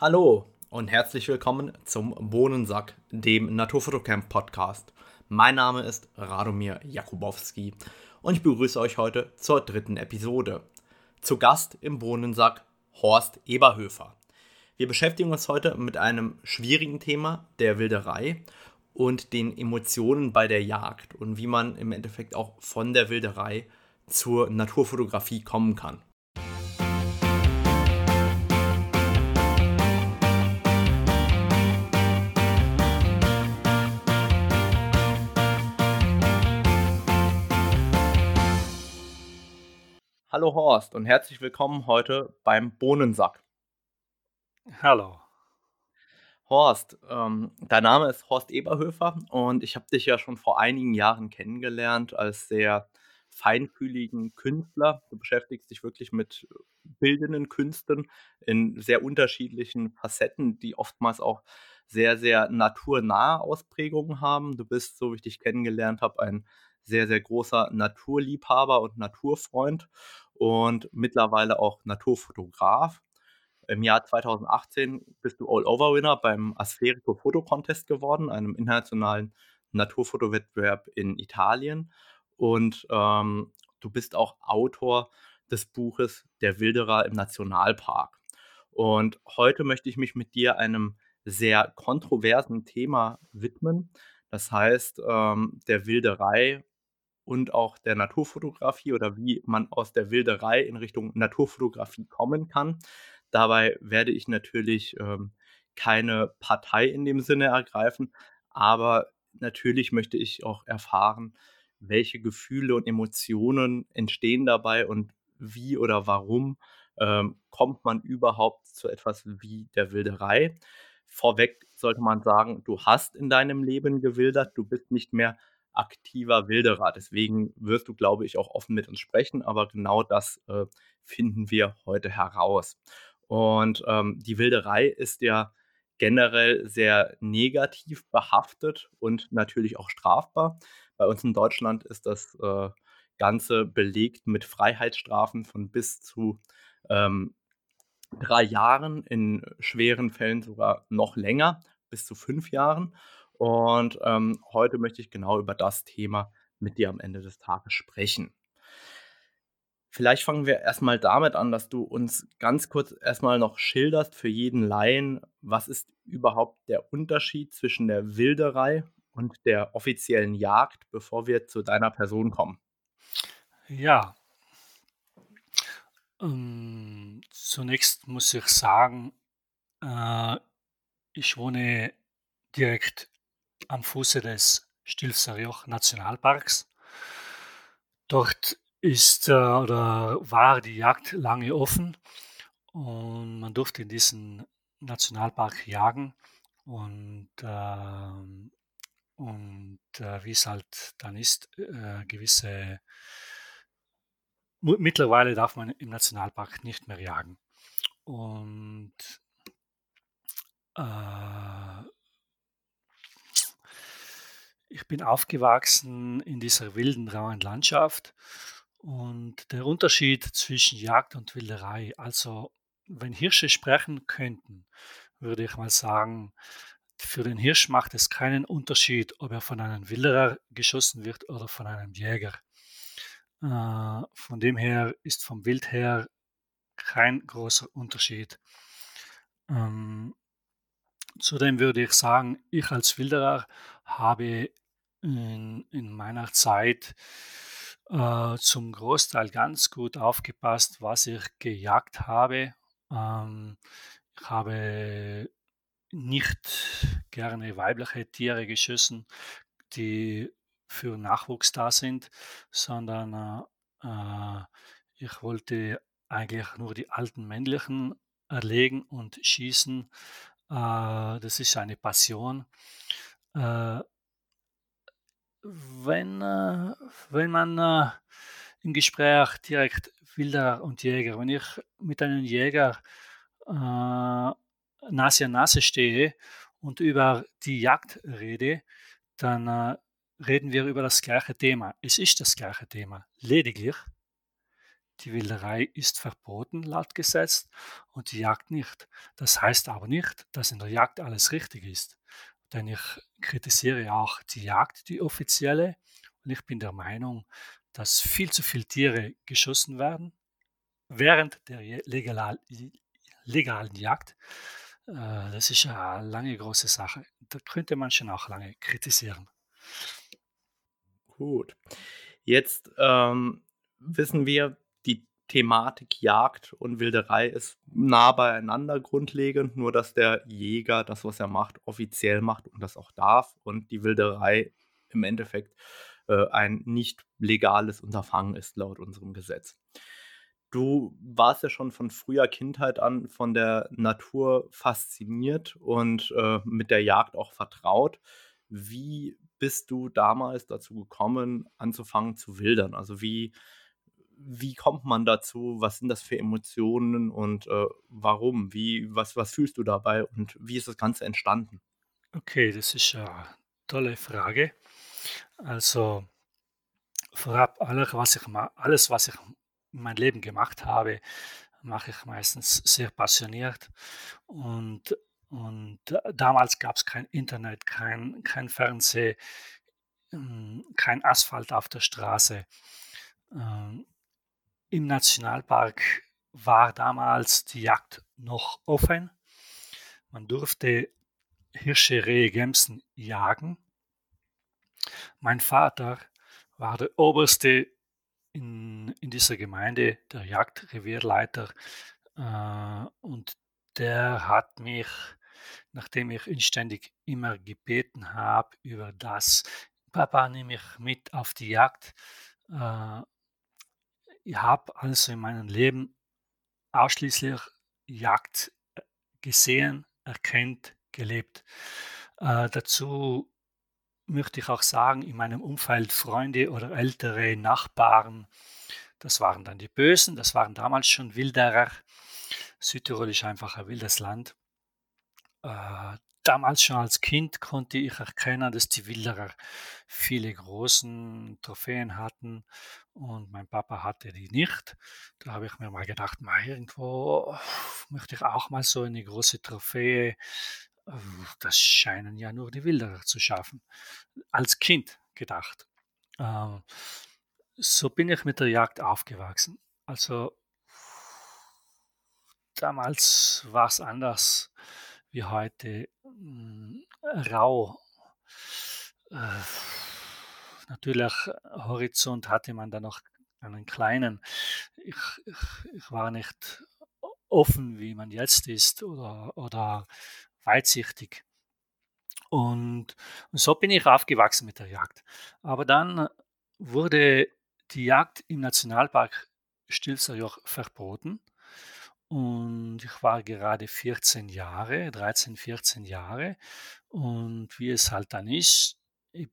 Hallo und herzlich willkommen zum Bohnensack, dem Naturfotocamp Podcast. Mein Name ist Radomir Jakubowski und ich begrüße euch heute zur dritten Episode. Zu Gast im Bohnensack Horst Eberhöfer. Wir beschäftigen uns heute mit einem schwierigen Thema, der Wilderei und den Emotionen bei der Jagd und wie man im Endeffekt auch von der Wilderei zur Naturfotografie kommen kann. Hallo Horst und herzlich willkommen heute beim Bohnensack. Hallo. Horst, ähm, dein Name ist Horst Eberhöfer und ich habe dich ja schon vor einigen Jahren kennengelernt als sehr feinfühligen Künstler. Du beschäftigst dich wirklich mit bildenden Künsten in sehr unterschiedlichen Facetten, die oftmals auch sehr, sehr naturnahe Ausprägungen haben. Du bist, so wie ich dich kennengelernt habe, ein sehr, sehr großer Naturliebhaber und Naturfreund und mittlerweile auch Naturfotograf. Im Jahr 2018 bist du All-Over-Winner beim Aspherico Photo Contest geworden, einem internationalen Naturfotowettbewerb in Italien. Und ähm, du bist auch Autor des Buches Der Wilderer im Nationalpark. Und heute möchte ich mich mit dir einem sehr kontroversen Thema widmen. Das heißt, ähm, der Wilderei und auch der Naturfotografie oder wie man aus der Wilderei in Richtung Naturfotografie kommen kann. Dabei werde ich natürlich ähm, keine Partei in dem Sinne ergreifen, aber natürlich möchte ich auch erfahren, welche Gefühle und Emotionen entstehen dabei und wie oder warum ähm, kommt man überhaupt zu etwas wie der Wilderei. Vorweg sollte man sagen, du hast in deinem Leben gewildert, du bist nicht mehr aktiver Wilderer. Deswegen wirst du, glaube ich, auch offen mit uns sprechen, aber genau das äh, finden wir heute heraus. Und ähm, die Wilderei ist ja generell sehr negativ behaftet und natürlich auch strafbar. Bei uns in Deutschland ist das äh, Ganze belegt mit Freiheitsstrafen von bis zu ähm, drei Jahren, in schweren Fällen sogar noch länger, bis zu fünf Jahren. Und ähm, heute möchte ich genau über das Thema mit dir am Ende des Tages sprechen. Vielleicht fangen wir erstmal damit an, dass du uns ganz kurz erstmal noch schilderst für jeden Laien, was ist überhaupt der Unterschied zwischen der Wilderei und der offiziellen Jagd, bevor wir zu deiner Person kommen. Ja, ähm, zunächst muss ich sagen, äh, ich wohne direkt am Fuße des Stilfser Nationalparks. Dort ist äh, oder war die Jagd lange offen und man durfte in diesen Nationalpark jagen und, äh, und äh, wie es halt dann ist, äh, gewisse mittlerweile darf man im Nationalpark nicht mehr jagen. Und äh, ich bin aufgewachsen in dieser wilden, rauen Landschaft und der Unterschied zwischen Jagd und Wilderei, also wenn Hirsche sprechen könnten, würde ich mal sagen, für den Hirsch macht es keinen Unterschied, ob er von einem Wilderer geschossen wird oder von einem Jäger. Äh, von dem her ist vom Wild her kein großer Unterschied. Ähm, zudem würde ich sagen, ich als Wilderer habe in, in meiner Zeit äh, zum Großteil ganz gut aufgepasst, was ich gejagt habe. Ähm, ich habe nicht gerne weibliche Tiere geschossen, die für Nachwuchs da sind, sondern äh, äh ich wollte eigentlich nur die alten männlichen erlegen und schießen. Äh, das ist eine Passion. Äh, wenn, äh, wenn man äh, im Gespräch direkt Wilder und Jäger, wenn ich mit einem Jäger äh, Nase an Nase stehe und über die Jagd rede, dann äh, reden wir über das gleiche Thema. Es ist das gleiche Thema. Lediglich, die Wilderei ist verboten laut Gesetz und die Jagd nicht. Das heißt aber nicht, dass in der Jagd alles richtig ist. Denn ich kritisiere auch die Jagd, die offizielle. Und ich bin der Meinung, dass viel zu viele Tiere geschossen werden während der legal, legalen Jagd. Äh, das ist eine lange große Sache. Da könnte man schon auch lange kritisieren. Gut. Jetzt ähm, wissen wir, Thematik Jagd und Wilderei ist nah beieinander grundlegend, nur dass der Jäger das, was er macht, offiziell macht und das auch darf und die Wilderei im Endeffekt äh, ein nicht legales Unterfangen ist laut unserem Gesetz. Du warst ja schon von früher Kindheit an von der Natur fasziniert und äh, mit der Jagd auch vertraut. Wie bist du damals dazu gekommen, anzufangen zu wildern? Also wie, wie kommt man dazu? Was sind das für Emotionen und äh, warum? Wie, was, was fühlst du dabei und wie ist das Ganze entstanden? Okay, das ist eine tolle Frage. Also vorab, alles, was ich, alles, was ich in meinem Leben gemacht habe, mache ich meistens sehr passioniert. Und, und damals gab es kein Internet, kein, kein Fernsehen, hm, kein Asphalt auf der Straße. Im Nationalpark war damals die Jagd noch offen. Man durfte Hirsche, Rehe, Gämsen jagen. Mein Vater war der oberste in, in dieser Gemeinde, der Jagdrevierleiter, äh, und der hat mich, nachdem ich inständig immer gebeten habe über das, Papa, nimm mich mit auf die Jagd. Äh, ich habe also in meinem Leben ausschließlich Jagd äh, gesehen, erkennt, gelebt. Äh, dazu möchte ich auch sagen, in meinem Umfeld Freunde oder ältere Nachbarn, das waren dann die Bösen, das waren damals schon Wilderer. Südtirol ist einfach ein wildes Land. Äh, damals schon als Kind konnte ich erkennen, dass die Wilderer viele großen Trophäen hatten und mein Papa hatte die nicht. Da habe ich mir mal gedacht, mal irgendwo möchte ich auch mal so eine große Trophäe das scheinen ja nur die Wilderer zu schaffen. Als Kind gedacht. Ähm, so bin ich mit der Jagd aufgewachsen. Also damals war es anders wie heute. Hm, rau. Äh, natürlich, Horizont hatte man da noch einen kleinen. Ich, ich, ich war nicht offen, wie man jetzt ist, oder, oder weitsichtig. Und, und so bin ich aufgewachsen mit der Jagd. Aber dann wurde die Jagd im Nationalpark Stilfserjoch verboten. Und ich war gerade 14 Jahre, 13, 14 Jahre. Und wie es halt dann ist, ich,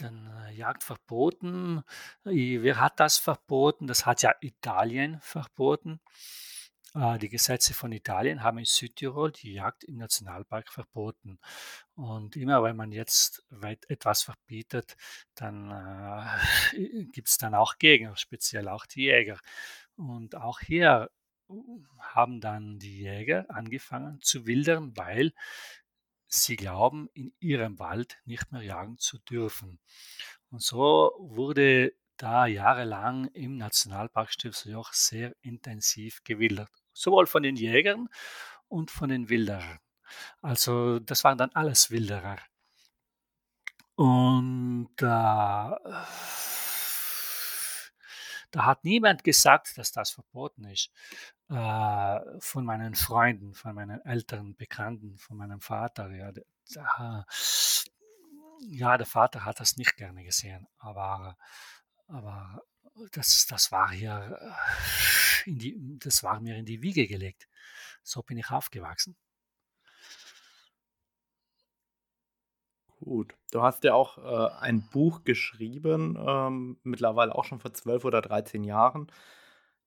dann äh, Jagd verboten. Wer hat das verboten? Das hat ja Italien verboten. Äh, die Gesetze von Italien haben in Südtirol die Jagd im Nationalpark verboten. Und immer wenn man jetzt etwas verbietet, dann äh, gibt es dann auch Gegner, speziell auch die Jäger. Und auch hier haben dann die Jäger angefangen zu wildern, weil sie glauben, in ihrem Wald nicht mehr jagen zu dürfen. Und so wurde da jahrelang im Nationalpark Stilfserjoch sehr intensiv gewildert. Sowohl von den Jägern und von den Wilderern. Also das waren dann alles Wilderer. Und äh, da hat niemand gesagt, dass das verboten ist. Äh, von meinen Freunden, von meinen älteren Bekannten, von meinem Vater. Ja, da, ja, der Vater hat das nicht gerne gesehen, aber aber das, das war hier äh, die, das war mir in die Wiege gelegt. So bin ich aufgewachsen. Gut. Du hast ja auch äh, ein Buch geschrieben, ähm, mittlerweile auch schon vor 12 oder 13 Jahren.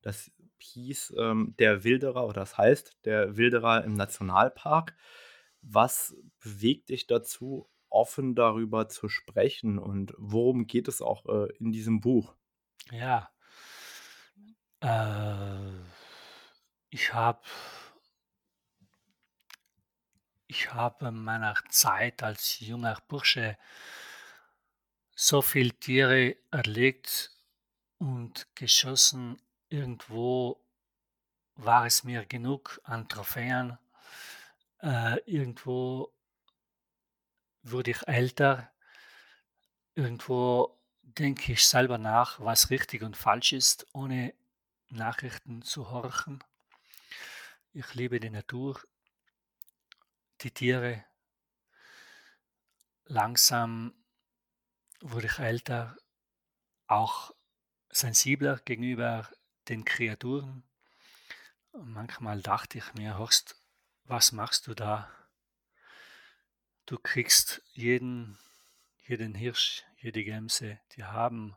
Das hieß ähm, Der Wilderer, oder das heißt Der Wilderer im Nationalpark. Was bewegt dich dazu, offen darüber zu sprechen und worum geht es auch äh, in diesem Buch? Ja, Äh, ich habe ich habe in meiner Zeit als junger Bursche so viel Tiere erlegt und geschossen. Irgendwo war es mir genug an Trophäen. Äh, irgendwo wurde ich älter. Irgendwo denke ich selber nach, was richtig und falsch ist, ohne Nachrichten zu horchen. Ich liebe die Natur, die Tiere. Langsam wurde ich älter, auch sensibler gegenüber den Kreaturen. manchmal dachte ich mir, Horst, was machst du da? Du kriegst jeden, jeden Hirsch, jede Gämse, die haben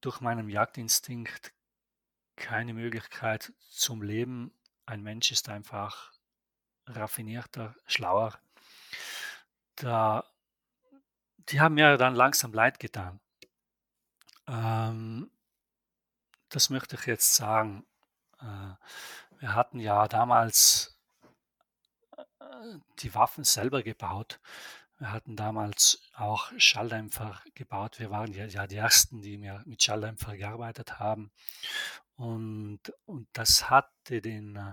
durch meinen Jagdinstinkt keine Möglichkeit zum Leben. Ein Mensch ist einfach raffinierter, schlauer. Da, die haben mir dann langsam leid getan. Ähm, das möchte ich jetzt sagen. Äh, wir hatten ja damals äh, die Waffen selber gebaut. Wir hatten damals auch Schalldämpfer gebaut. Wir waren ja, ja die Ersten, die mit Schalldämpfer gearbeitet haben. Und, und das hatte den äh,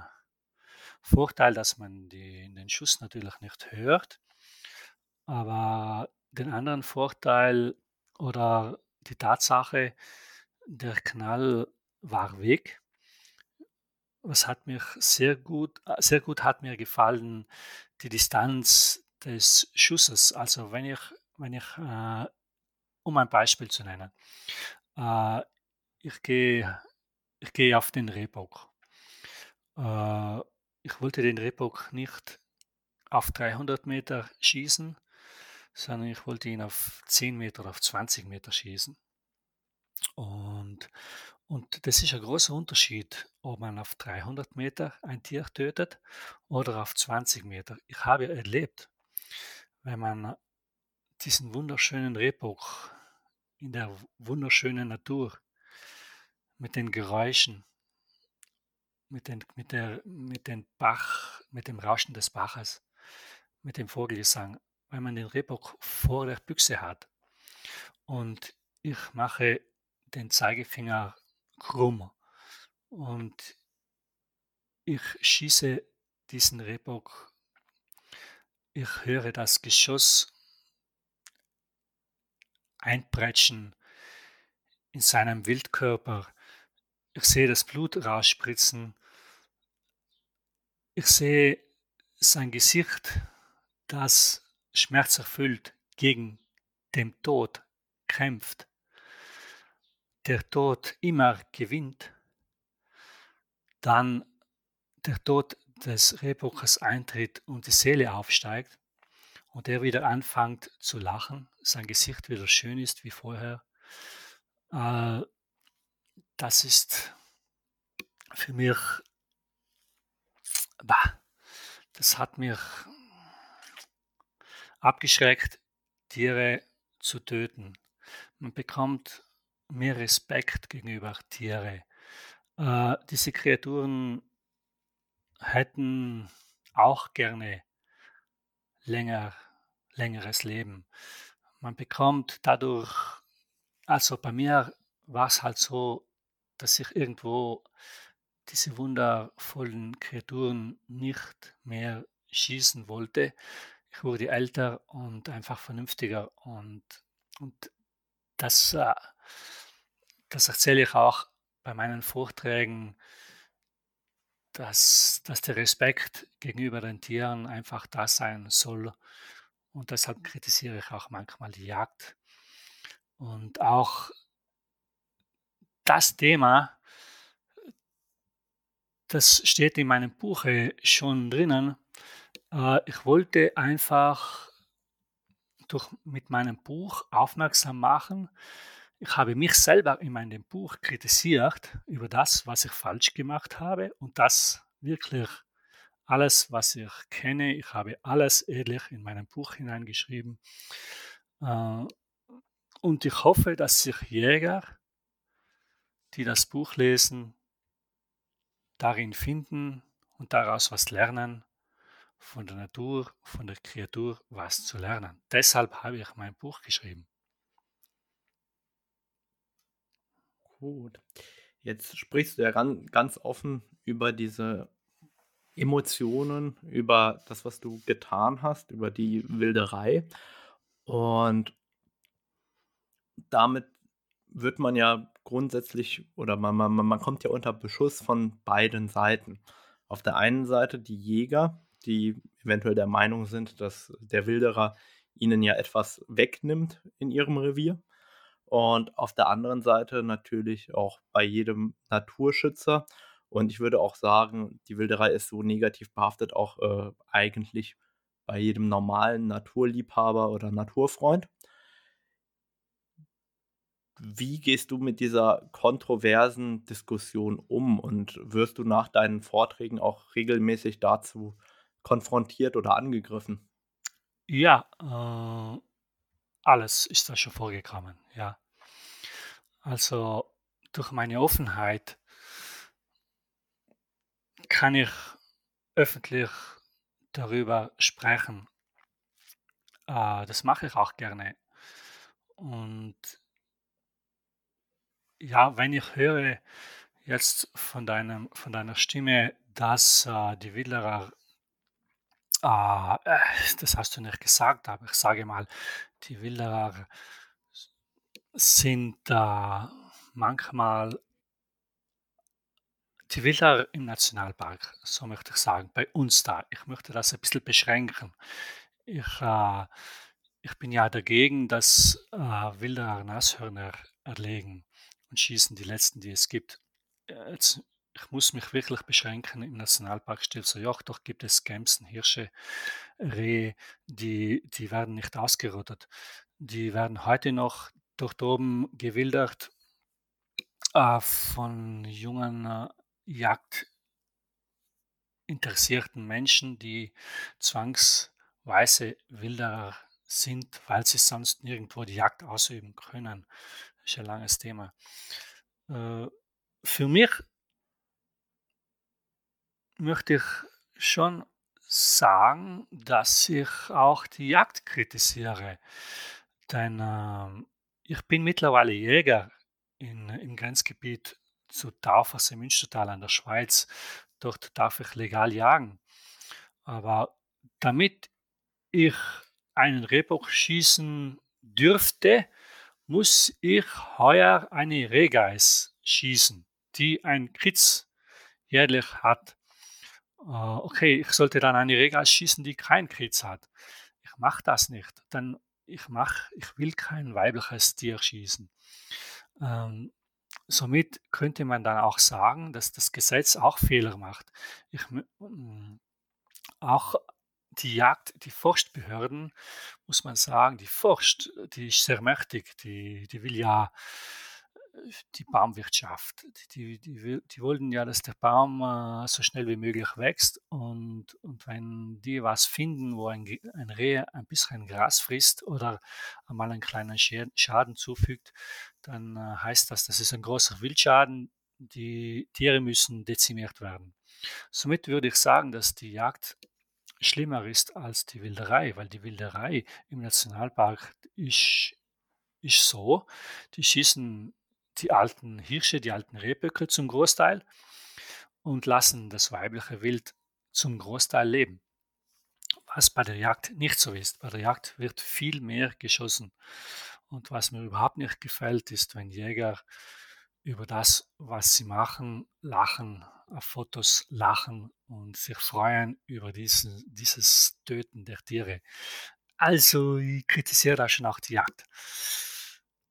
Vorteil, dass man die, den Schuss natürlich nicht hört. Aber den anderen Vorteil oder die Tatsache, der Knall war weg. Was hat mir sehr gut, sehr gut hat mir gefallen, die Distanz des Schusses. Also wenn ich, wenn ich, äh, um ein Beispiel zu nennen, äh, ich gehe, ich gehe auf den Rehbock. Äh, ich wollte den Rehbock nicht auf 300 Meter schießen, sondern ich wollte ihn auf 10 Meter oder auf 20 Meter schießen. Und, und das ist ein großer Unterschied, ob man auf 300 Meter ein Tier tötet oder auf 20 Meter. Ich habe erlebt, wenn man diesen wunderschönen Rehbock in der wunderschönen Natur mit den Geräuschen, mit, den, mit, der, mit dem Bach, mit dem Rauschen des Baches, mit dem Vogelgesang, wenn man den Rehbock vor der Büchse hat. Und ich mache den Zeigefinger krumm. Und ich schieße diesen Rehbock. Ich höre das Geschoss einprätschen in seinem Wildkörper. Ich sehe das Blut rausspritzen. Ich sehe sein Gesicht, das schmerzerfüllt gegen den Tod kämpft. Der Tod immer gewinnt. Dann der Tod des Rehbockers eintritt und die Seele aufsteigt und er wieder anfängt zu lachen, sein Gesicht wieder schön ist wie vorher, äh, das ist für mich, bah, das hat mich abgeschreckt, Tiere zu töten. Man bekommt mehr Respekt gegenüber Tiere. Äh, diese Kreaturen hätten auch gerne länger, längeres Leben. Man bekommt dadurch, also bei mir war es halt so, dass ich irgendwo diese wundervollen Kreaturen nicht mehr schießen wollte. Ich wurde älter und einfach vernünftiger und, und das, äh, das erzähle ich auch bei meinen Vorträgen dass, dass der Respekt gegenüber den Tieren einfach da sein soll. Und deshalb kritisiere ich auch manchmal die Jagd. Und auch das Thema, das steht in meinem Buch schon drinnen. Äh, ich wollte einfach durch, mit meinem Buch aufmerksam machen, ich habe mich selber in meinem Buch kritisiert über das, was ich falsch gemacht habe und das wirklich alles, was ich kenne. Ich habe alles ehrlich in meinem Buch hineingeschrieben. Äh, und ich hoffe, dass sich Jäger, die das Buch lesen, darin finden und daraus was lernen, von der Natur, von der Kreatur was zu lernen. Deshalb habe ich mein Buch geschrieben. Gut. Jetzt sprichst du ja ganz offen über diese Emotionen, über das, was du getan hast, über die Wilderei. Und damit wird man ja grundsätzlich oder man man man kommt ja unter Beschuss von beiden Seiten. Auf der einen Seite die Jäger, die eventuell der Meinung sind, dass der Wilderer ihnen ja etwas wegnimmt in ihrem Revier. Und auf der anderen Seite natürlich auch bei jedem Naturschützer. Und ich würde auch sagen, die Wilderei ist so negativ behaftet auch äh, eigentlich bei jedem normalen Naturliebhaber oder Naturfreund. Wie gehst du mit dieser kontroversen Diskussion um und wirst du nach deinen Vorträgen auch regelmäßig dazu konfrontiert oder angegriffen? Ja, äh, alles ist da schon vorgekommen, ja. Also durch meine Offenheit kann ich öffentlich darüber sprechen. Äh, das mache ich auch gerne. Und ja, wenn ich höre jetzt von deinem von deiner Stimme, dass, äh, die Wilderer äh, äh, das hast du nicht gesagt, aber ich sage mal, die Wilderer sind, äh, manchmal die Wilderer im Nationalpark, so möchte ich sagen, bei uns da. Ich möchte das ein bisschen beschränken. Ich, äh ich bin ja dagegen, dass, äh, Wilderer Nashörner erlegen und schießen, die letzten, die es gibt. Jetzt, ich muss mich wirklich beschränken. Im Nationalpark Stilfser-Joch, doch gibt es Gämsen, Hirsche, Rehe, die, die werden nicht ausgerottet. Die werden heute noch dort oben gewildert äh, von jungen äh, jagdinteressierten Menschen, die zwangsweise Wilderer sind, weil sie sonst nirgendwo die Jagd ausüben können ist ein langes Thema. Äh, für mich möchte ich schon sagen, dass ich auch die Jagd kritisiere. Denn äh, ich bin mittlerweile Jäger in, im Grenzgebiet zu Taufers im Münstertal an der Schweiz. Dort darf ich legal jagen. Aber damit ich einen Rehbock schießen dürfte, muss ich heuer eine Rehgeiß schießen, die ein Kritz jährlich hat. Äh, okay, ich sollte dann eine Rehgeiß schießen, die kein Kritz hat. Ich mache das nicht, denn ich mach, ich will kein weibliches Tier schießen. Ähm, somit könnte man dann auch sagen, dass das Gesetz auch Fehler macht. Ich, auch die Jagd, die Forstbehörden, muss man sagen, die forscht, die ist sehr mächtig, die, die will ja äh, die Baumwirtschaft, die, die, die, die wollen ja, dass der Baum äh, so schnell wie möglich wächst und, und wenn die was finden, wo ein, ein Reh ein bisschen Gras frisst oder einmal einen kleinen Schaden zufügt, dann äh, heißt das, das ist ein großer Wildschaden, die Tiere müssen dezimiert werden. Somit würde ich sagen, dass die Jagd schlimmer ist als die Wilderei, weil die Wilderei im Nationalpark ist, ist so, die schießen die alten Hirsche, die alten Rehböcke zum Großteil und lassen das weibliche Wild zum Großteil leben. Was bei der Jagd nicht so ist. Bei der Jagd wird viel mehr geschossen. Und was mir überhaupt nicht gefällt, ist, wenn Jäger über das, was sie machen, lachen, Fotos lachen und sich freuen über diesen, dieses Töten der Tiere. Also ich kritisiere da schon auch die Jagd.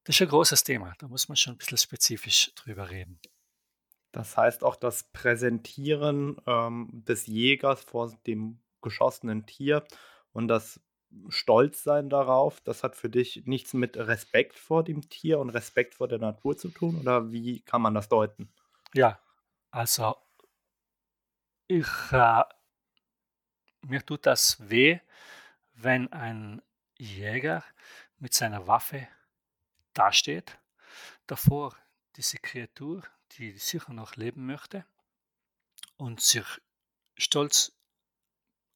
Das ist ein großes Thema, da muss man schon ein bisschen spezifisch drüber reden. Das heißt auch das Präsentieren ähm, des Jägers vor dem geschossenen Tier und das Stolzsein darauf, das hat für dich nichts mit Respekt vor dem Tier und Respekt vor der Natur zu tun? Oder wie kann man das deuten? Ja, also ich, äh, mir tut das weh, wenn ein Jäger mit seiner Waffe dasteht, davor diese Kreatur, die sicher noch leben möchte und sich stolz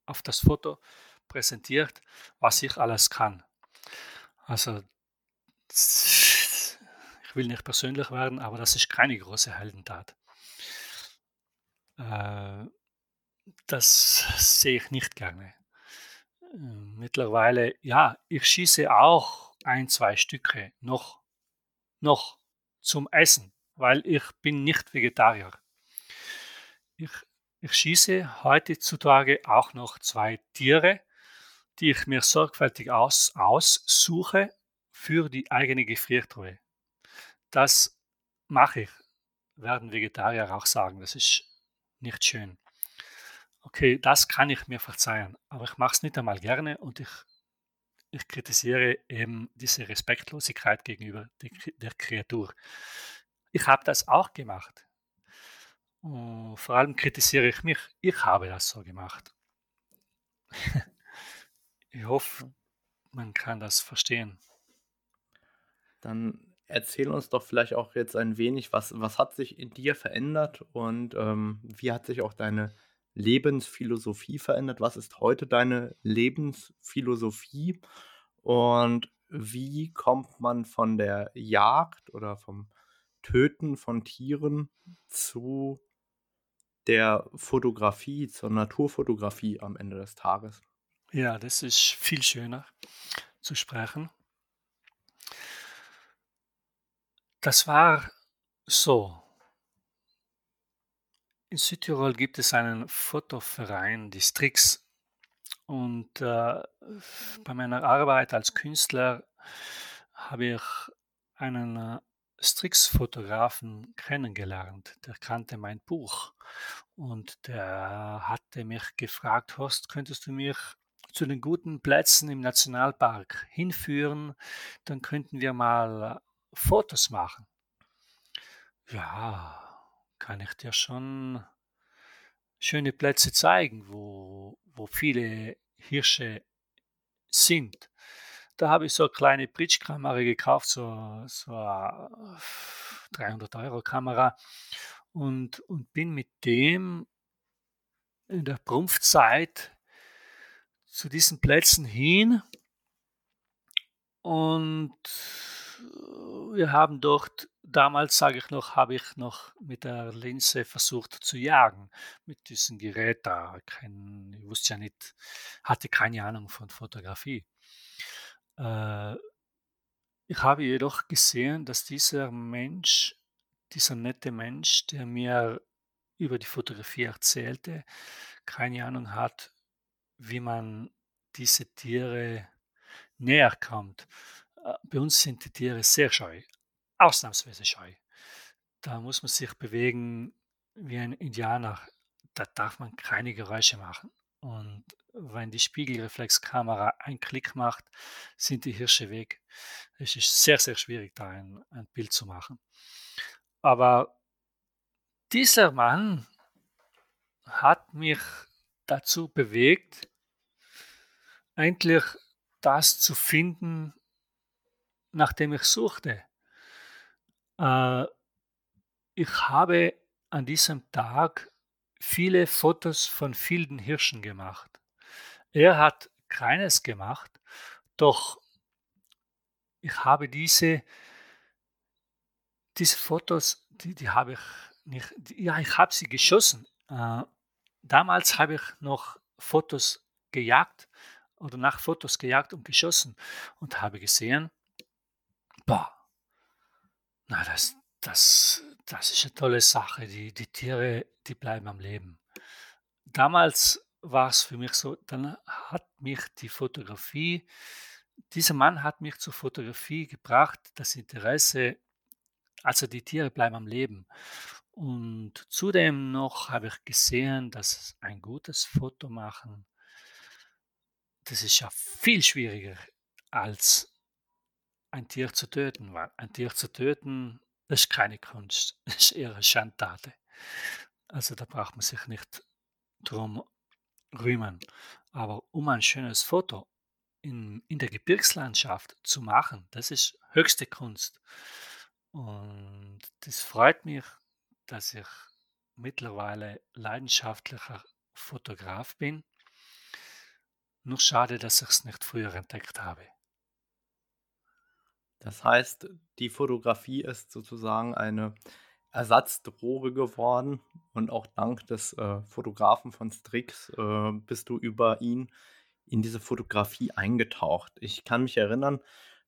auf das Foto präsentiert, was ich alles kann. Also ich will nicht persönlich werden, aber das ist keine große Heldentat. Äh, das sehe ich nicht gerne. Äh, mittlerweile, ja, ich schieße auch ein, zwei Stücke noch, noch zum Essen, weil ich bin nicht Vegetarier. Ich, ich schieße heutzutage auch noch zwei Tiere, die ich mir sorgfältig aus, aussuche für die eigene Gefriertruhe. Das mache ich, werden Vegetarier auch sagen. Das ist nicht schön. Okay, das kann ich mir verzeihen, aber ich mache es nicht einmal gerne und ich, ich kritisiere eben diese Respektlosigkeit gegenüber der, der Kreatur. Ich habe das auch gemacht. Und vor allem kritisiere ich mich, ich habe das so gemacht. ich hoffe, man kann das verstehen. Dann erzähl uns doch vielleicht auch jetzt ein wenig, was, was hat sich in dir verändert und ähm, wie hat sich auch deine Lebensphilosophie verändert? Was ist heute deine Lebensphilosophie? Und wie kommt man von der Jagd oder vom Töten von Tieren zu der Fotografie, zur Naturfotografie am Ende des Tages? Ja, das ist viel schöner zu sprechen. Das war so. In Südtirol gibt es einen Fotoverein, die Strix. Und äh, bei meiner Arbeit als Künstler habe ich einen äh, Strix-Fotografen kennengelernt. Der kannte mein Buch und der hatte mich gefragt, Horst, könntest du mich zu den guten Plätzen im Nationalpark hinführen? Dann könnten wir mal Fotos machen. Ja, kann ich dir schon schöne Plätze zeigen, wo, wo viele Hirsche sind. Da habe ich so eine kleine Bridge-Kamera gekauft, so, so eine 300 Euro Kamera und, und bin mit dem in der Prumpfzeit zu diesen Plätzen hin und wir haben dort damals, sage ich noch, habe ich noch mit der Linse versucht zu jagen, mit diesem Gerät da. Kein, ich wusste ja nicht, hatte keine Ahnung von Fotografie. Äh, ich habe jedoch gesehen, dass dieser Mensch, dieser nette Mensch, der mir über die Fotografie erzählte, keine Ahnung hat, wie man diese Tiere näher kommt. Äh, bei uns sind die Tiere sehr scheu, ausnahmsweise scheu. Da muss man sich bewegen wie ein Indianer. Da darf man keine Geräusche machen. Und wenn die Spiegelreflexkamera einen Klick macht, sind die Hirsche weg. Es ist sehr, sehr schwierig, da ein, ein Bild zu machen. Aber dieser Mann hat mich dazu bewegt, endlich das zu finden, nach dem ich suchte. Äh, ich habe an diesem Tag viele Fotos von vielen Hirschen gemacht. Er hat keines gemacht, doch ich habe diese, diese Fotos, die, die habe ich nicht, die, ja, ich habe sie geschossen. Äh, damals habe ich noch Fotos gejagt oder nach Fotos gejagt und geschossen und habe gesehen, boah, na, das, das, das ist eine tolle Sache. Die, die Tiere, die bleiben am Leben. Damals war es für mich so, dann hat mich die Fotografie, dieser Mann hat mich zur Fotografie gebracht, das Interesse, also die Tiere bleiben am Leben. Und zudem noch habe ich gesehen, dass ein gutes Foto machen, das ist ja viel schwieriger als ein Tier zu töten, weil ein Tier zu töten, das ist keine Kunst, das ist eher eine Schandtate. Also da braucht man sich nicht drum rühmen. Aber um ein schönes Foto in, in der Gebirgslandschaft zu machen, das ist höchste Kunst. Und das freut mich, dass ich mittlerweile leidenschaftlicher Fotograf bin. Nur schade, dass ich es nicht früher entdeckt habe. Das heißt, die Fotografie ist sozusagen eine Ersatzdroge geworden und auch dank des, äh, Fotografen von Strix, äh, bist du über ihn in diese Fotografie eingetaucht. Ich kann mich erinnern,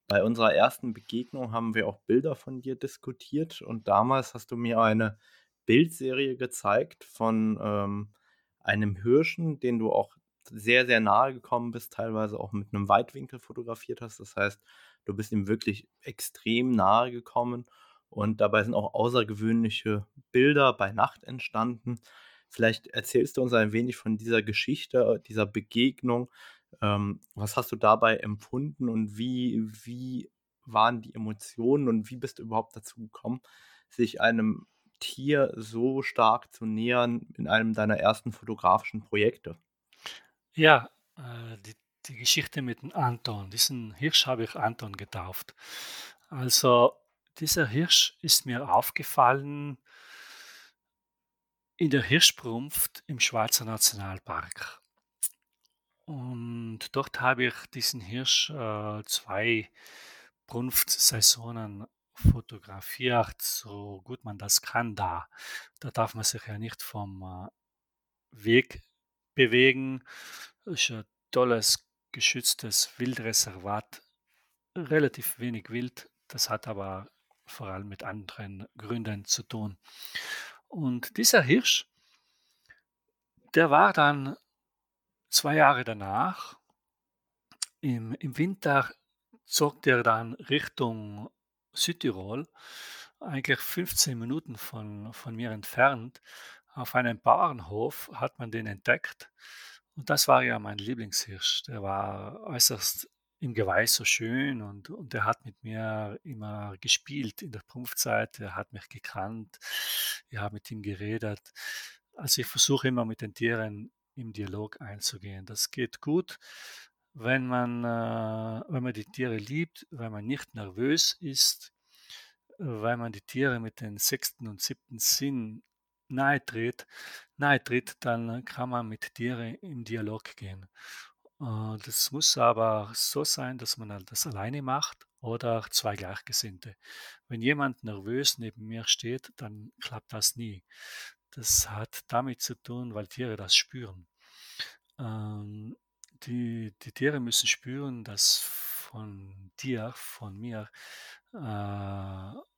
bei unserer ersten Begegnung haben wir auch Bilder von dir diskutiert und damals hast du mir eine Bildserie gezeigt von, ähm, einem Hirschen, den du auch sehr, sehr nahe gekommen bist, teilweise auch mit 'nem Weitwinkel fotografiert hast. Das heißt, du bist ihm wirklich extrem nahe gekommen und dabei sind auch außergewöhnliche Bilder bei Nacht entstanden. Vielleicht erzählst du uns ein wenig von dieser Geschichte, dieser Begegnung. Ähm, was hast du dabei empfunden und wie wie waren die Emotionen und wie bist du überhaupt dazu gekommen, sich einem Tier so stark zu nähern in einem deiner ersten fotografischen Projekte? Ja, äh, die die Geschichte mit dem Anton. Diesen Hirsch habe ich Anton getauft. Also, dieser Hirsch ist mir aufgefallen in der Hirschbrunft im Schweizer Nationalpark. Und dort habe ich diesen Hirsch, äh, 2 Brunftsaisonen fotografiert, so gut man das kann da. Da darf man sich ja nicht vom, äh, Weg bewegen. Ist ein tolles, geschütztes Wildreservat, relativ wenig Wild. Das hat aber vor allem mit anderen Gründen zu tun. Und dieser Hirsch, der war dann 2 Jahre danach im im Winter zog der dann Richtung Südtirol, eigentlich 15 Minuten von von mir entfernt. Auf einem Bauernhof hat man den entdeckt und das war ja mein Lieblingshirsch. Der war äußerst im Geweih so schön und und der hat mit mir immer gespielt in der Brunftzeit. Er hat mich gekannt. Ich habe mit ihm geredet. Also, ich versuche immer mit den Tieren im Dialog einzugehen. Das geht gut, wenn man äh, wenn man die Tiere liebt, wenn man nicht nervös ist, weil man die Tiere mit den sechsten und siebten Sinn nahe tritt nahe tritt, dann kann man mit Tieren im Dialog gehen. Äh, das muss aber so sein, dass man das alleine macht oder 2 Gleichgesinnte. Wenn jemand nervös neben mir steht, dann klappt das nie. Das hat damit zu tun, weil Tiere das spüren. Ähm, die die Tiere müssen spüren, dass von dir, von mir, äh,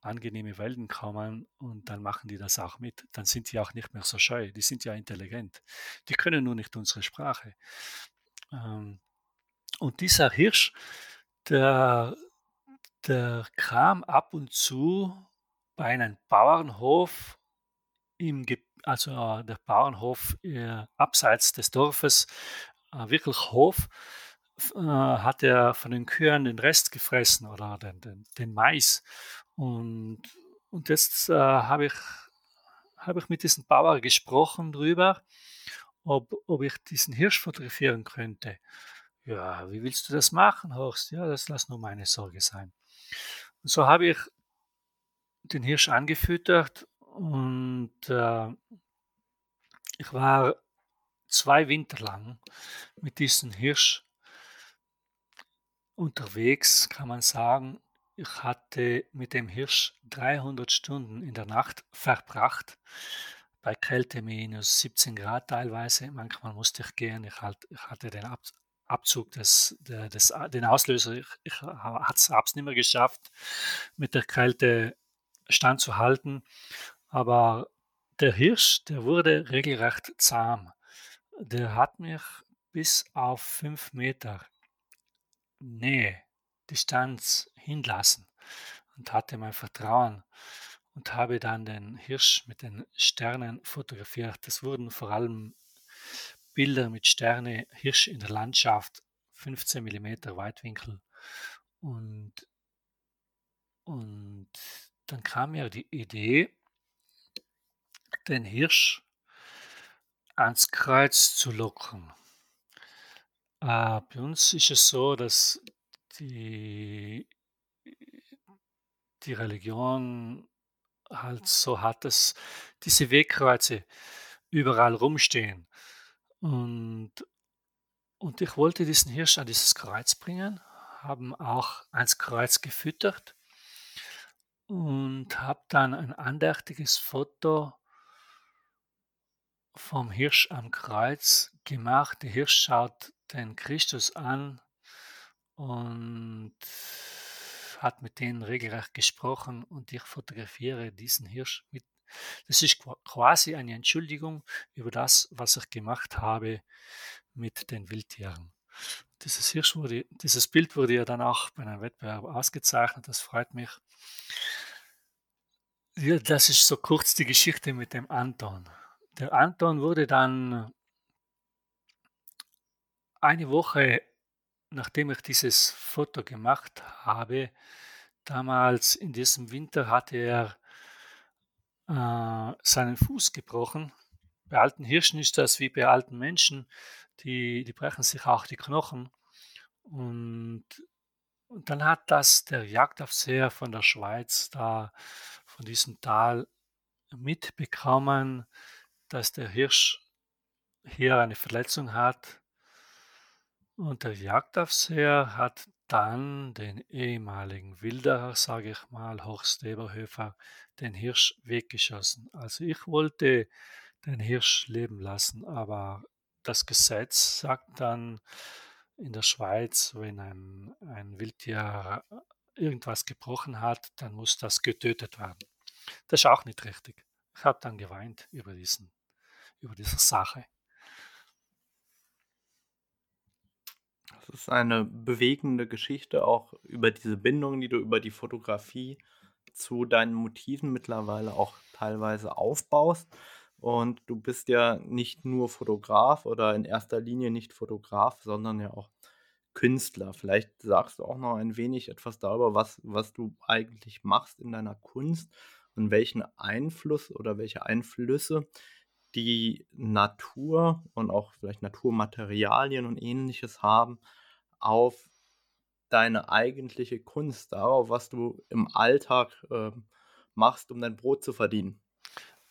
angenehme Wellen kommen und dann machen die das auch mit. Dann sind die auch nicht mehr so scheu. Die sind ja intelligent. Die können nur nicht unsere Sprache. Ähm, und dieser Hirsch, der der kam ab und zu bei einem Bauernhof im also, äh, der Bauernhof, äh, abseits des Dorfes, äh, wirklich Hof, äh, hat er von den Kühen den Rest gefressen oder den den den Mais. Und und jetzt, äh, habe ich habe ich mit diesem Bauer gesprochen drüber, ob ob ich diesen Hirsch fotografieren könnte. „Ja, wie willst du das machen, Horst?“ „Ja, das lass nur meine Sorge sein.“ Und so habe ich den Hirsch angefüttert und, äh ich war 2 Winter lang mit diesem Hirsch unterwegs, kann man sagen. Ich hatte mit dem Hirsch 300 Stunden in der Nacht verbracht, bei Kälte minus 17 Grad teilweise. Manchmal musste ich gehen. Ich halt ich hatte den Ab Abzug des der des den Auslöser. Ich ich habe es nicht mehr geschafft, mit der Kälte standzuhalten. Aber der Hirsch, der wurde regelrecht zahm. Der hat mich bis auf 5 Meter Nähe, Distanz hinlassen und hatte mein Vertrauen und habe dann den Hirsch mit den Sternen fotografiert. Das wurden vor allem Bilder mit Sterne, Hirsch in der Landschaft, 15 Millimeter Weitwinkel. Und und dann kam mir die Idee den Hirsch ans Kreuz zu locken. Äh, bei uns ist es so, dass die die Religion halt so hat, dass diese Wegkreuze überall rumstehen. Und, und ich wollte diesen Hirsch an dieses Kreuz bringen, haben auch ans Kreuz gefüttert und habe dann ein andächtiges Foto vom Hirsch am Kreuz gemacht. Der Hirsch schaut den Christus an und hat mit denen regelrecht gesprochen und ich fotografiere diesen Hirsch mit. Das ist quasi eine Entschuldigung über das, was ich gemacht habe mit den Wildtieren. Dieses, Hirsch wurde, dieses Bild wurde ja dann auch bei einem Wettbewerb ausgezeichnet, das freut mich. Ja, das ist so kurz die Geschichte mit dem Anton. Der Anton wurde dann eine Woche, nachdem ich dieses Foto gemacht habe, damals in diesem Winter hatte er äh, seinen Fuß gebrochen. Bei alten Hirschen ist das wie bei alten Menschen, die, die brechen sich auch die Knochen. Und, und dann hat das der Jagdaufseher von der Schweiz da von diesem Tal mitbekommen, dass der Hirsch hier eine Verletzung hat. Und der Jagdaufseher hat dann den ehemaligen Wilderer, sage ich mal, Horst Eberhöfer, den Hirsch weggeschossen. Also ich wollte den Hirsch leben lassen, aber das Gesetz sagt dann in der Schweiz, wenn ein, ein Wildtier irgendwas gebrochen hat, dann muss das getötet werden. Das ist auch nicht richtig. Ich habe dann geweint über, diesen, über diese Sache. Das ist eine bewegende Geschichte auch über diese Bindung, die du über die Fotografie zu deinen Motiven mittlerweile auch teilweise aufbaust. Und du bist ja nicht nur Fotograf oder in erster Linie nicht Fotograf, sondern ja auch Künstler. Vielleicht sagst du auch noch ein wenig etwas darüber, was, was du eigentlich machst in deiner Kunst und welchen Einfluss oder welche Einflüsse die Natur und auch vielleicht Naturmaterialien und ähnliches haben auf deine eigentliche Kunst, darauf, was du im Alltag äh, machst, um dein Brot zu verdienen.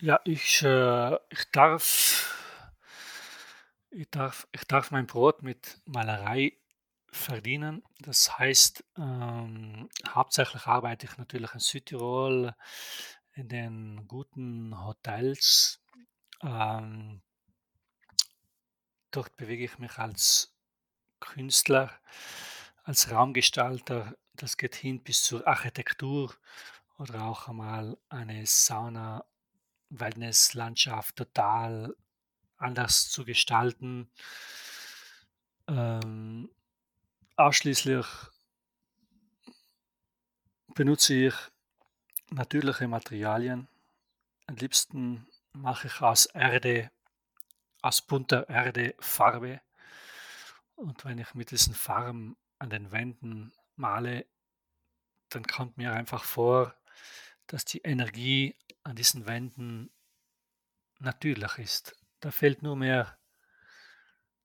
Ja, ich, äh, ich darf ich darf, ich darf mein Brot mit Malerei verdienen. Das heißt, ähm, hauptsächlich arbeite ich natürlich in Südtirol in den guten Hotels. Ähm, dort bewege ich mich als Künstler, als Raumgestalter. Das geht hin bis zur Architektur oder auch einmal eine Sauna, Wellnesslandschaft total anders zu gestalten. Ähm, Ausschließlich benutze ich natürliche Materialien. Am liebsten mache ich aus Erde, aus bunter Erde Farbe. Und wenn ich mit diesen Farben an den Wänden male, dann kommt mir einfach vor, dass die Energie an diesen Wänden natürlich ist. Da fehlt nur mehr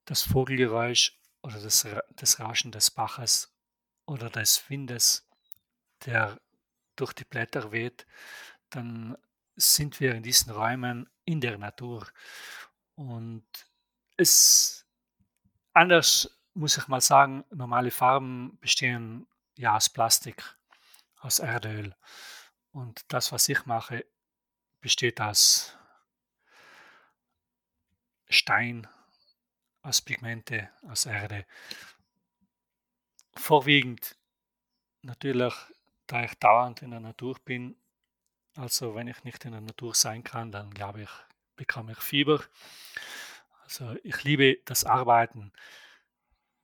das Vogelgeräusch oder das, das Rauschen des Baches oder des Windes, der durch die Blätter weht, dann sind wir in diesen Räumen in der Natur. Und es anders muss ich mal sagen, normale Farben bestehen ja aus Plastik, aus Erdöl. Und das, was ich mache, besteht aus Stein, aus Pigmente, aus Erde. Vorwiegend natürlich, da ich dauernd in der Natur bin, also wenn ich nicht in der Natur sein kann, dann glaube ich, bekomme ich Fieber. Also ich liebe das Arbeiten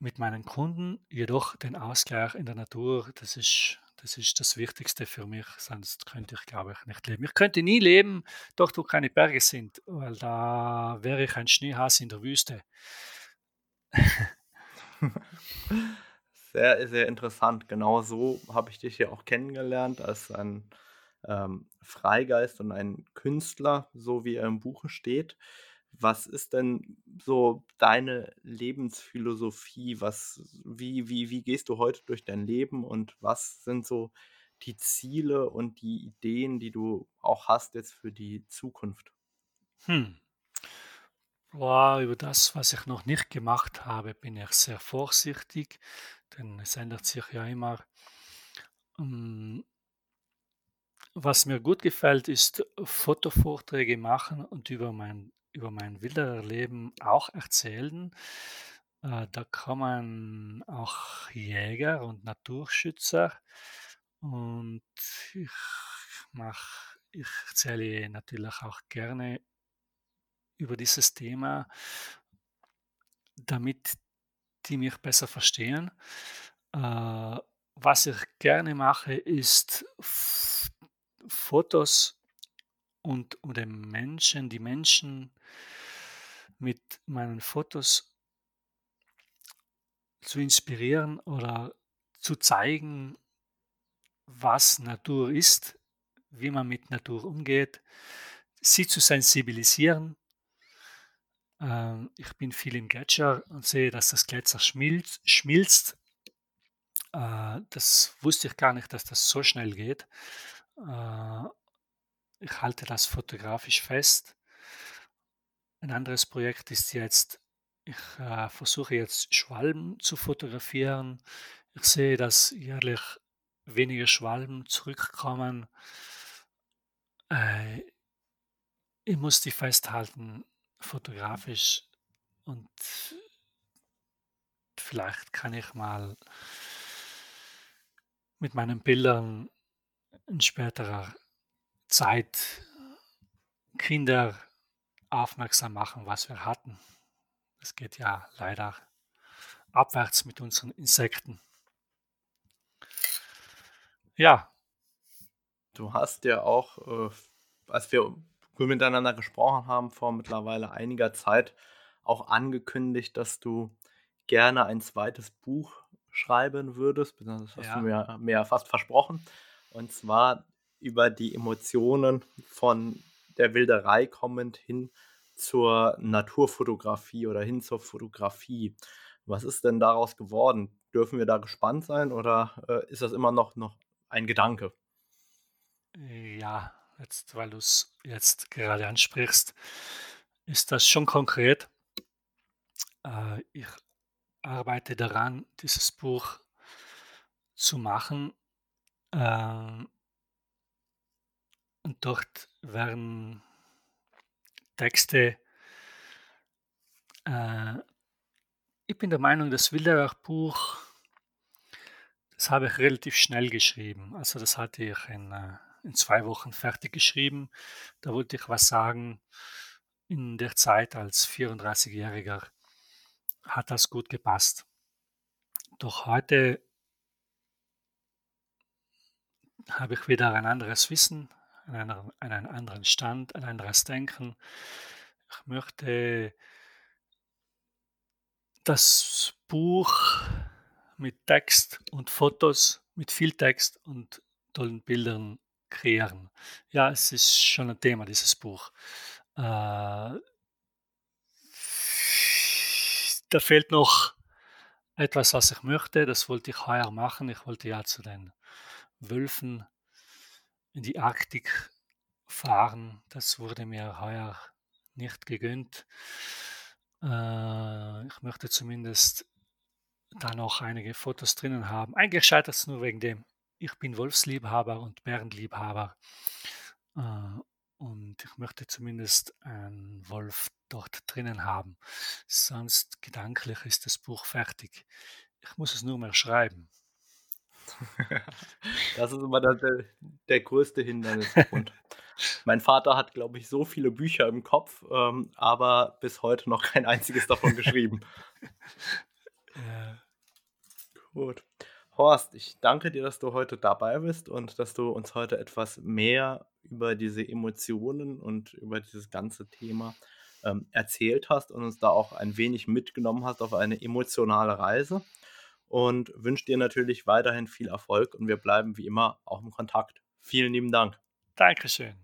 mit meinen Kunden, jedoch den Ausgleich in der Natur, das ist das ist das Wichtigste für mich, sonst könnte ich, glaube ich, nicht leben. Ich könnte nie leben, dort wo keine Berge sind, weil da wäre ich ein Schneehase in der Wüste. Sehr, sehr interessant. Genau so habe ich dich ja auch kennengelernt als ein ähm, Freigeist und ein Künstler, so wie er im Buche steht. Was ist denn so deine Lebensphilosophie? Was, wie, wie, wie gehst du heute durch dein Leben und was sind so die Ziele und die Ideen, die du auch hast jetzt für die Zukunft? Hm. Boah, über das, was ich noch nicht gemacht habe, bin ich sehr vorsichtig, denn es ändert sich ja immer. Ähm, was mir gut gefällt, ist Fotovorträge machen und über mein über mein Wildererleben auch erzählen. Äh, da kommen auch Jäger und Naturschützer und ich mache ich erzähle natürlich auch gerne über dieses Thema, damit die mich besser verstehen. Äh, was ich gerne mache, ist Fotos und den Menschen die Menschen mit meinen Fotos zu inspirieren oder zu zeigen, was Natur ist, wie man mit Natur umgeht, sie zu sensibilisieren. Ähm, ich bin viel im Gletscher und sehe, dass das Gletscher schmilzt. schmilzt. Äh, das wusste ich gar nicht, dass das so schnell geht. Äh, ich halte das fotografisch fest. Ein anderes Projekt ist jetzt, ich äh, versuche jetzt Schwalben zu fotografieren. Ich sehe, dass jährlich weniger Schwalben zurückkommen. Äh, ich muss die festhalten, fotografisch und vielleicht kann ich mal mit meinen Bildern in späterer Zeit Kinder aufmerksam machen, was wir hatten. Es geht ja leider abwärts mit unseren Insekten. Ja. Du hast ja auch, äh, als wir miteinander gesprochen haben vor mittlerweile einiger Zeit, auch angekündigt, dass du gerne ein zweites Buch schreiben würdest. Das hast Ja. du mir, mir ja fast versprochen. Und zwar über die Emotionen von der Wilderei kommend hin zur Naturfotografie oder hin zur Fotografie. Was ist denn daraus geworden? Dürfen wir da gespannt sein oder äh, ist das immer noch, noch ein Gedanke? Ja, jetzt, weil du es jetzt gerade ansprichst, ist das schon konkret. Äh, ich arbeite daran, dieses Buch zu machen. Ähm, und dort werden Texte. Äh, ich bin der Meinung, das Wilderer Buch, das habe ich relativ schnell geschrieben. Also das hatte ich in, äh, in zwei Wochen fertig geschrieben. Da wollte ich was sagen. In der Zeit als 34-Jähriger hat das gut gepasst. Doch heute habe ich wieder ein anderes Wissen, einen anderen, Stand, ein anderes Denken. Ich möchte das Buch mit Text und Fotos, mit viel Text und tollen Bildern kreieren. Ja, es ist schon ein Thema, dieses Buch. Äh, da fehlt noch etwas, was ich möchte. Das wollte ich heuer machen. Ich wollte ja zu den Wölfen in die Arktik fahren. Das wurde mir heuer nicht gegönnt. Äh, ich möchte zumindest da noch einige Fotos drinnen haben. Eigentlich scheitert es nur wegen dem, ich bin Wolfsliebhaber und Bärenliebhaber. Äh, und ich möchte zumindest einen Wolf dort drinnen haben. Sonst gedanklich ist das Buch fertig. Ich muss es nur mehr schreiben. Das ist immer der, der, größte Hindernisgrund. mein Vater hat, glaube ich, so viele Bücher im Kopf, ähm, aber bis heute noch kein einziges davon geschrieben. Gut. Horst, ich danke dir, dass du heute dabei bist und dass du uns heute etwas mehr über diese Emotionen und über dieses ganze Thema ähm, erzählt hast und uns da auch ein wenig mitgenommen hast auf eine emotionale Reise. Und wünsche dir natürlich weiterhin viel Erfolg und wir bleiben wie immer auch im Kontakt. Vielen lieben Dank. Dankeschön.